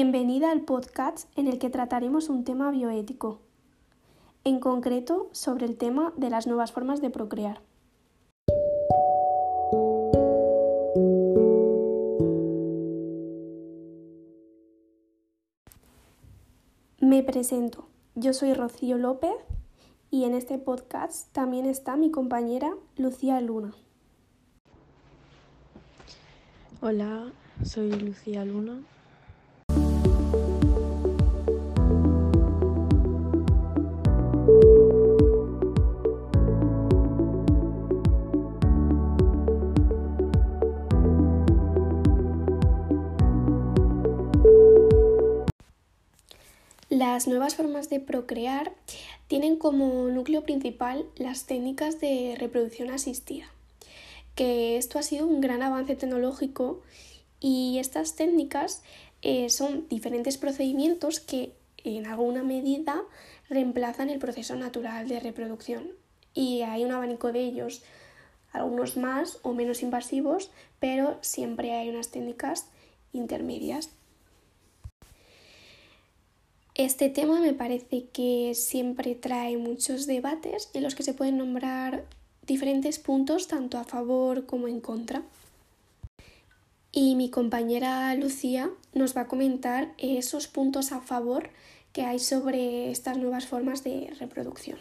Bienvenida al podcast en el que trataremos un tema bioético, en concreto sobre el tema de las nuevas formas de procrear. Me presento, yo soy Rocío López y en este podcast también está mi compañera Lucía Luna. Hola, soy Lucía Luna. Las nuevas formas de procrear tienen como núcleo principal las técnicas de reproducción asistida, que esto ha sido un gran avance tecnológico y estas técnicas eh, son diferentes procedimientos que en alguna medida reemplazan el proceso natural de reproducción y hay un abanico de ellos, algunos más o menos invasivos, pero siempre hay unas técnicas intermedias. Este tema me parece que siempre trae muchos debates en los que se pueden nombrar diferentes puntos tanto a favor como en contra. Y mi compañera Lucía nos va a comentar esos puntos a favor que hay sobre estas nuevas formas de reproducción.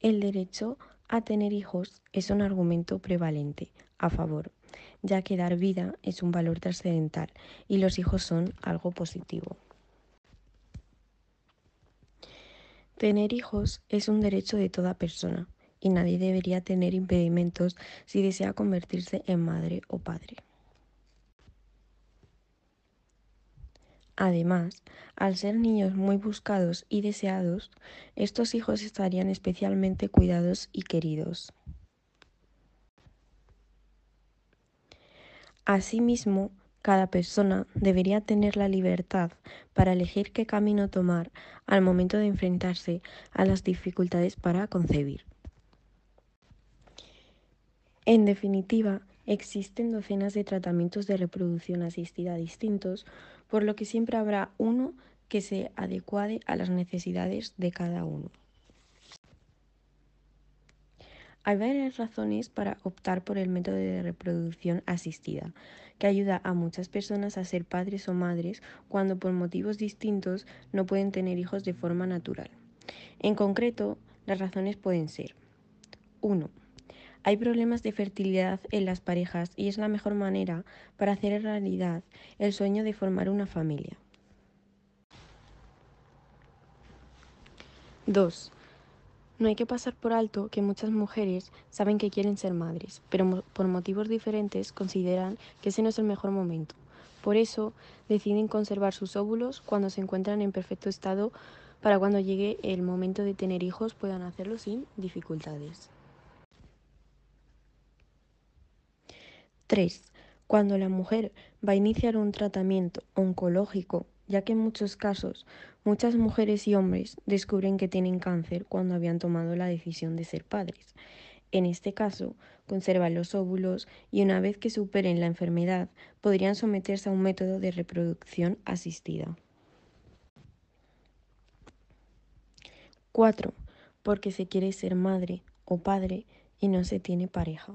El derecho a tener hijos es un argumento prevalente a favor ya que dar vida es un valor trascendental y los hijos son algo positivo. Tener hijos es un derecho de toda persona y nadie debería tener impedimentos si desea convertirse en madre o padre. Además, al ser niños muy buscados y deseados, estos hijos estarían especialmente cuidados y queridos. Asimismo, cada persona debería tener la libertad para elegir qué camino tomar al momento de enfrentarse a las dificultades para concebir. En definitiva, existen docenas de tratamientos de reproducción asistida distintos, por lo que siempre habrá uno que se adecue a las necesidades de cada uno. Hay varias razones para optar por el método de reproducción asistida, que ayuda a muchas personas a ser padres o madres cuando por motivos distintos no pueden tener hijos de forma natural. En concreto, las razones pueden ser 1. Hay problemas de fertilidad en las parejas y es la mejor manera para hacer realidad el sueño de formar una familia. 2. No hay que pasar por alto que muchas mujeres saben que quieren ser madres, pero por motivos diferentes consideran que ese no es el mejor momento. Por eso deciden conservar sus óvulos cuando se encuentran en perfecto estado para cuando llegue el momento de tener hijos puedan hacerlo sin dificultades. 3. Cuando la mujer va a iniciar un tratamiento oncológico ya que en muchos casos muchas mujeres y hombres descubren que tienen cáncer cuando habían tomado la decisión de ser padres. En este caso, conservan los óvulos y una vez que superen la enfermedad podrían someterse a un método de reproducción asistida. 4. Porque se quiere ser madre o padre y no se tiene pareja.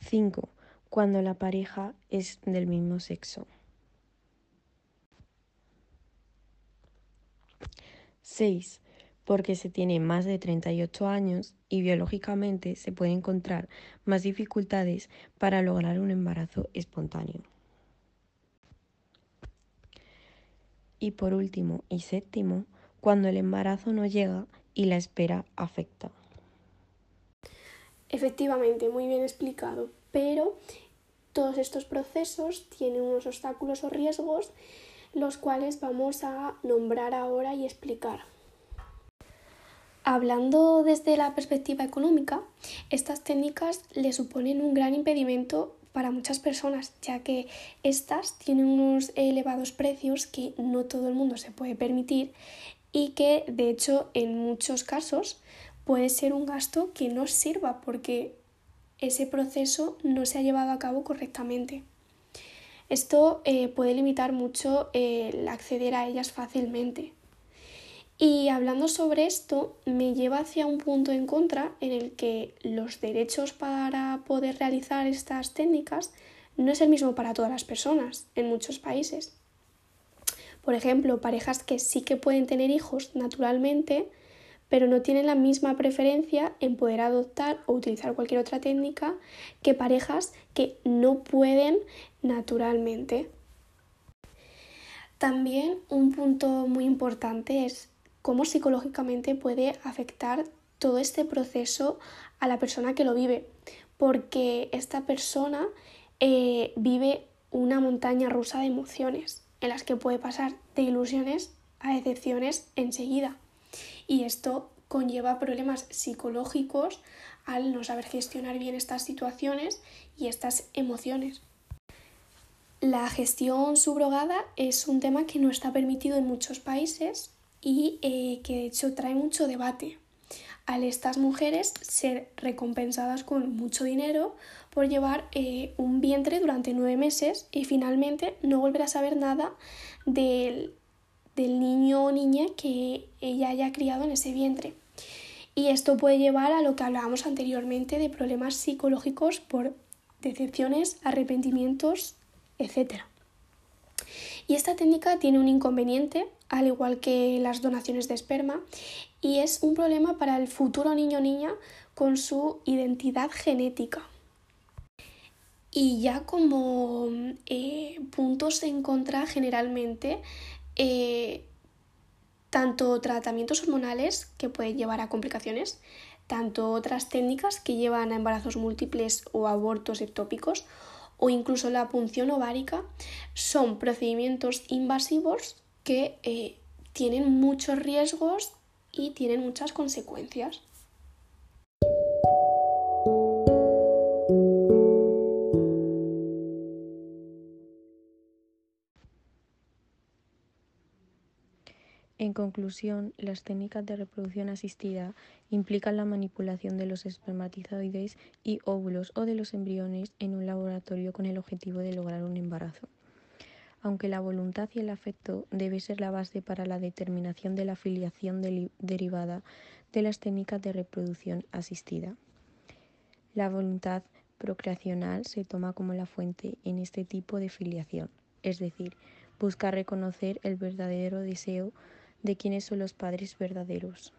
5 cuando la pareja es del mismo sexo. 6. Porque se tiene más de 38 años y biológicamente se puede encontrar más dificultades para lograr un embarazo espontáneo. Y por último y séptimo, cuando el embarazo no llega y la espera afecta. Efectivamente, muy bien explicado, pero todos estos procesos tienen unos obstáculos o riesgos los cuales vamos a nombrar ahora y explicar. Hablando desde la perspectiva económica, estas técnicas le suponen un gran impedimento para muchas personas, ya que estas tienen unos elevados precios que no todo el mundo se puede permitir y que de hecho en muchos casos puede ser un gasto que no sirva porque ese proceso no se ha llevado a cabo correctamente. Esto eh, puede limitar mucho el acceder a ellas fácilmente. Y hablando sobre esto, me lleva hacia un punto en contra en el que los derechos para poder realizar estas técnicas no es el mismo para todas las personas en muchos países. Por ejemplo, parejas que sí que pueden tener hijos naturalmente, pero no tienen la misma preferencia en poder adoptar o utilizar cualquier otra técnica que parejas que no pueden naturalmente. También un punto muy importante es cómo psicológicamente puede afectar todo este proceso a la persona que lo vive, porque esta persona eh, vive una montaña rusa de emociones en las que puede pasar de ilusiones a decepciones enseguida. Y esto conlleva problemas psicológicos al no saber gestionar bien estas situaciones y estas emociones. La gestión subrogada es un tema que no está permitido en muchos países y eh, que de hecho trae mucho debate al estas mujeres ser recompensadas con mucho dinero por llevar eh, un vientre durante nueve meses y finalmente no volver a saber nada del, del niño o niña que ella haya criado en ese vientre. Y esto puede llevar a lo que hablábamos anteriormente de problemas psicológicos por decepciones, arrepentimientos, etc. Y esta técnica tiene un inconveniente, al igual que las donaciones de esperma, y es un problema para el futuro niño o niña con su identidad genética. Y ya como eh, puntos en contra generalmente, eh, tanto tratamientos hormonales que pueden llevar a complicaciones, tanto otras técnicas que llevan a embarazos múltiples o abortos ectópicos, o incluso la punción ovárica, son procedimientos invasivos que eh, tienen muchos riesgos y tienen muchas consecuencias. En conclusión, las técnicas de reproducción asistida implican la manipulación de los espermatozoides y óvulos o de los embriones en un laboratorio con el objetivo de lograr un embarazo. Aunque la voluntad y el afecto debe ser la base para la determinación de la filiación derivada de las técnicas de reproducción asistida. La voluntad procreacional se toma como la fuente en este tipo de filiación, es decir, busca reconocer el verdadero deseo de quiénes son los padres verdaderos.